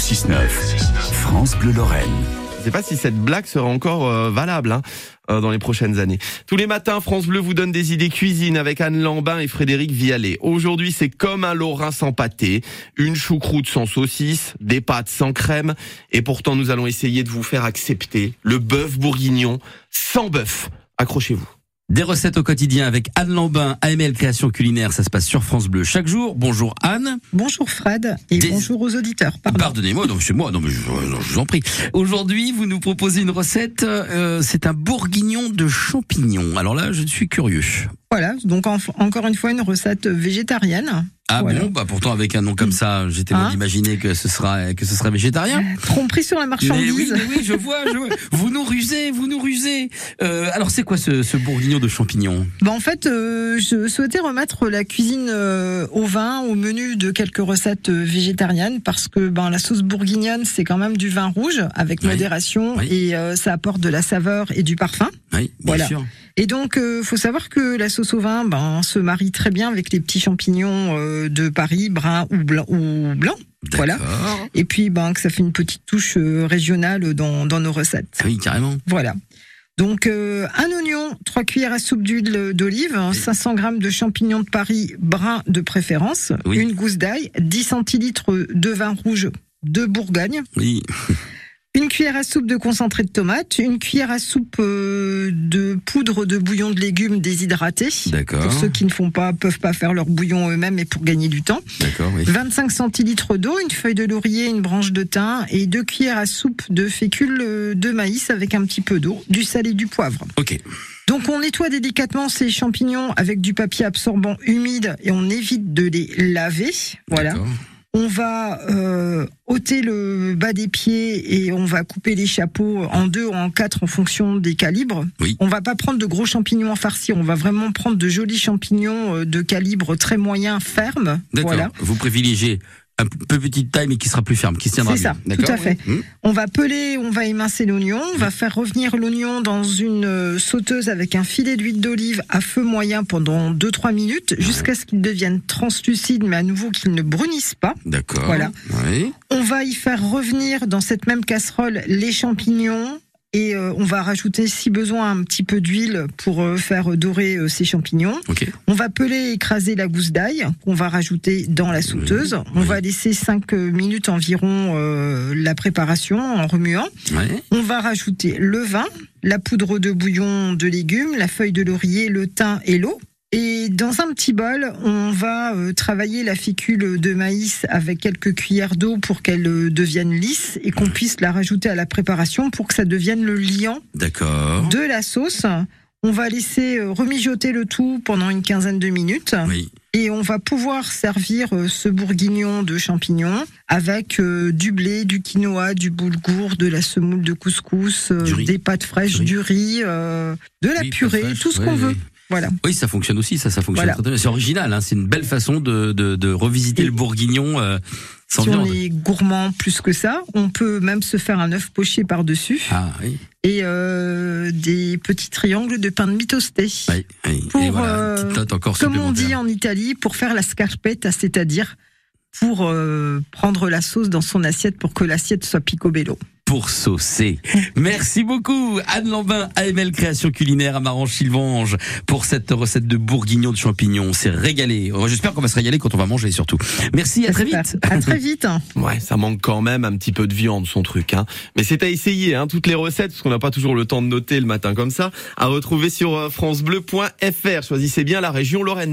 6-9, France Bleu Lorraine. Je ne sais pas si cette blague sera encore euh, valable hein, euh, dans les prochaines années. Tous les matins, France Bleu vous donne des idées cuisine avec Anne Lambin et Frédéric Vialet. Aujourd'hui, c'est comme un lorrain sans pâté, une choucroute sans saucisse, des pâtes sans crème. Et pourtant, nous allons essayer de vous faire accepter le bœuf bourguignon sans bœuf. Accrochez-vous. Des recettes au quotidien avec Anne Lambin, AML Création Culinaire, ça se passe sur France Bleu chaque jour. Bonjour Anne. Bonjour Fred et Des- bonjour aux auditeurs. Pardon. Pardonnez-moi, non, c'est moi, non, mais je, vous en prie. Aujourd'hui, vous nous proposez une recette, euh, c'est un bourguignon de champignons. Alors là, je suis curieux. Voilà, donc en- encore une fois une recette végétarienne. Ah Voilà. bon, bah pourtant avec un nom comme ça, j'étais bon Hein d'imaginer que ce sera que ce serait végétarien. Tromperie sur la Mais oui, marchandise. mais oui, je vois, je vois. Vous nous rusez, vous nous rusez. Euh, alors c'est quoi ce, ce bourguignon de champignons? Bah, en fait, euh, je souhaitais remettre la cuisine euh, au vin, au menu de quelques recettes euh, végétariennes, parce que ben la sauce bourguignonne c'est quand même du vin rouge avec Oui. modération Oui. et euh, ça apporte de la saveur et du parfum. Oui, bien Voilà. sûr. Et donc, euh, faut savoir que la sauce au vin, ben, se marie très bien avec les petits champignons euh, de Paris, bruns ou blancs. Ou blancs. Voilà. Et puis, ben, que ça fait une petite touche euh, régionale dans, dans nos recettes. Oui, carrément. Voilà. Donc, euh, un oignon, 3 cuillères à soupe d'huile d'olive, 500 grammes de champignons de Paris bruns de préférence, Oui. une gousse d'ail, 10 centilitres de vin rouge de Bourgogne, Oui. une cuillère à soupe de concentré de tomate, une cuillère à soupe euh, de poudre de bouillon de légumes déshydraté. D'accord. Pour ceux qui ne font pas, peuvent pas faire leur bouillon eux-mêmes et pour gagner du temps. D'accord, oui. 25 centilitres d'eau, une feuille de laurier, une branche de thym et deux cuillères à soupe de fécule euh, de maïs avec un petit peu d'eau, du sel et du poivre. Ok. Donc on nettoie délicatement ces champignons avec du papier absorbant humide et on évite de les laver. Voilà. On va euh, ôter le bas des pieds et on va couper les chapeaux en deux ou en quatre en fonction des calibres. Oui. On va pas prendre de gros champignons en farci, on va vraiment prendre de jolis champignons euh, de calibre très moyen, ferme. D'accord. Voilà. Vous privilégiez un peu petite taille mais qui sera plus ferme, qui se tiendra C'est ça, mieux. tout à fait. oui. Hum. On va peler, on va émincer l'oignon, on va faire revenir l'oignon dans une euh, sauteuse avec un filet d'huile d'olive à feu moyen pendant 2-3 minutes jusqu'à ce qu'il devienne translucide mais à nouveau qu'il ne brunisse pas. D'accord. Voilà. Oui. On va y faire revenir dans cette même casserole les champignons et euh, on va rajouter si besoin un petit peu d'huile pour euh, faire dorer euh, ces champignons. Ok. On va peler et écraser la gousse d'ail qu'on va rajouter dans la sauteuse. On oui. va laisser 5 minutes environ euh, la préparation en remuant. On va rajouter le vin, la poudre de bouillon de légumes, la feuille de laurier, le thym et l'eau. Et dans un petit bol, on va euh, travailler la fécule de maïs avec quelques cuillères d'eau pour qu'elle euh, devienne lisse et qu'on puisse la rajouter à la préparation pour que ça devienne le liant de la sauce. On va laisser euh, remijoter le tout pendant une quinzaine de minutes Oui. et on va pouvoir servir ce bourguignon de champignons avec du blé, du quinoa, du boulgour, de la semoule de couscous, des pâtes fraîches, Du riz. euh, de la Oui, purée, fraîche. tout ce Ouais, qu'on veut. Voilà. Oui, ça fonctionne aussi, ça, ça fonctionne Voilà. C'est original, hein, c'est une belle façon de, de, de revisiter Et- le bourguignon euh, sans si on est gourmand plus que ça, on peut même se faire un œuf poché par-dessus Ah oui, et euh, des petits triangles de pain de mie toasté. oui, oui. Pour, Et voilà, euh, encore Comme on dit en Italie, pour faire la scarpetta, c'est-à-dire pour euh, prendre la sauce dans son assiette pour que l'assiette soit picobello. Pour saucer. Merci beaucoup Anne Lambin, AML Création Culinaire à Marange-Sylvange pour cette recette de bourguignon de champignons. On s'est régalé. Oh, J'espère qu'on va se régaler quand on va manger surtout. Merci, à très vite. À très vite. hein. Ouais, ça manque quand même un petit peu de viande, son truc. Hein. Mais c'est à essayer, hein, toutes les recettes, parce qu'on n'a pas toujours le temps de noter le matin comme ça, à retrouver sur euh, francebleu.fr. Choisissez bien la région Lorraine.